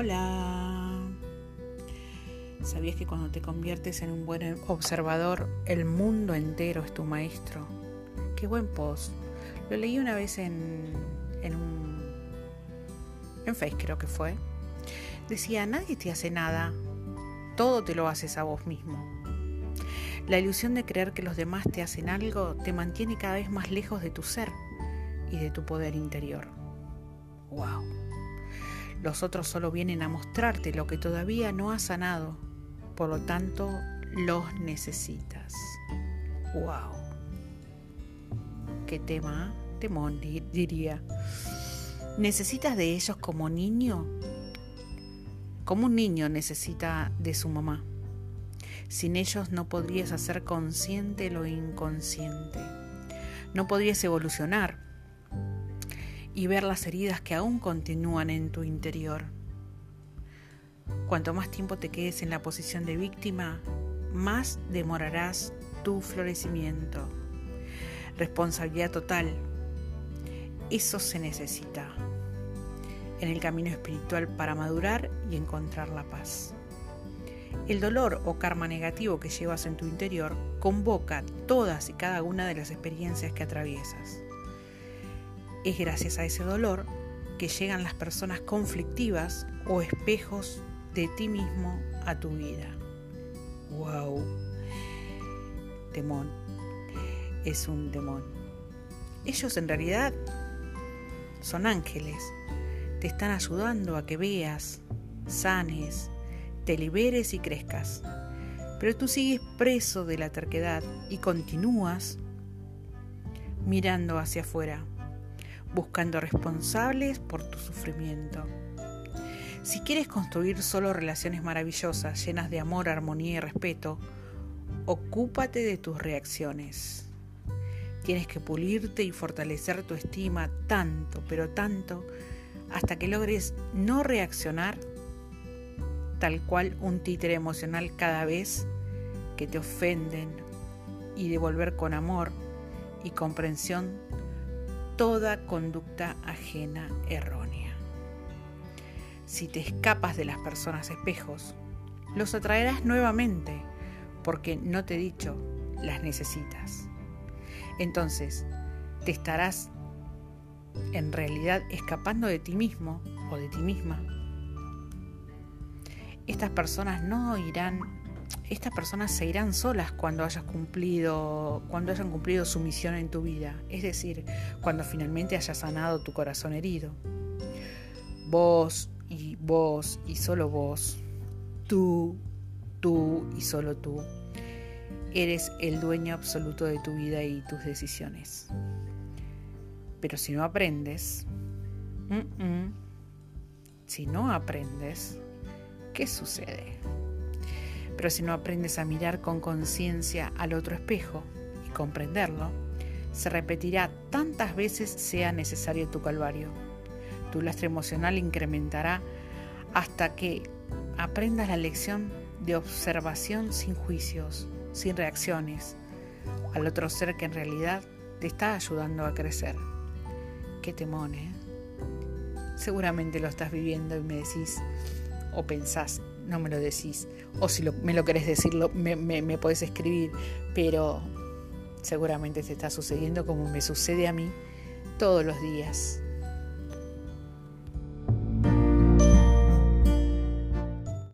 Hola. ¿Sabías que cuando te conviertes en un buen observador, el mundo entero es tu maestro? Qué buen post. Lo leí una vez en, en un. en Face, creo que fue. Decía: Nadie te hace nada, todo te lo haces a vos mismo. La ilusión de creer que los demás te hacen algo te mantiene cada vez más lejos de tu ser y de tu poder interior. ¡Wow! Los otros solo vienen a mostrarte lo que todavía no has sanado, por lo tanto los necesitas. ¡Wow! ¿Qué tema? Temón, diría. ¿Necesitas de ellos como niño? Como un niño necesita de su mamá. Sin ellos no podrías hacer consciente lo inconsciente. No podrías evolucionar y ver las heridas que aún continúan en tu interior. Cuanto más tiempo te quedes en la posición de víctima, más demorarás tu florecimiento. Responsabilidad total. Eso se necesita en el camino espiritual para madurar y encontrar la paz. El dolor o karma negativo que llevas en tu interior convoca todas y cada una de las experiencias que atraviesas. Es gracias a ese dolor que llegan las personas conflictivas o espejos de ti mismo a tu vida. ¡Wow! Temón. Es un demon. Ellos en realidad son ángeles. Te están ayudando a que veas, sanes, te liberes y crezcas. Pero tú sigues preso de la terquedad y continúas mirando hacia afuera buscando responsables por tu sufrimiento. Si quieres construir solo relaciones maravillosas, llenas de amor, armonía y respeto, ocúpate de tus reacciones. Tienes que pulirte y fortalecer tu estima tanto, pero tanto, hasta que logres no reaccionar tal cual un títere emocional cada vez que te ofenden y devolver con amor y comprensión toda conducta ajena errónea. Si te escapas de las personas espejos, los atraerás nuevamente porque no te he dicho, las necesitas. Entonces, te estarás en realidad escapando de ti mismo o de ti misma. Estas personas no irán estas personas se irán solas cuando hayas cumplido, cuando hayan cumplido su misión en tu vida, es decir, cuando finalmente hayas sanado tu corazón herido. Vos y vos y solo vos, tú, tú y solo tú, eres el dueño absoluto de tu vida y tus decisiones. Pero si no aprendes, si no aprendes, ¿qué sucede? Pero si no aprendes a mirar con conciencia al otro espejo y comprenderlo, se repetirá tantas veces sea necesario tu calvario. Tu lastre emocional incrementará hasta que aprendas la lección de observación sin juicios, sin reacciones, al otro ser que en realidad te está ayudando a crecer. Qué temón, ¿eh? Seguramente lo estás viviendo y me decís o pensás, no me lo decís. O si me lo querés decir, me, me, podés escribir. Pero seguramente te está sucediendo como me sucede a mí todos los días.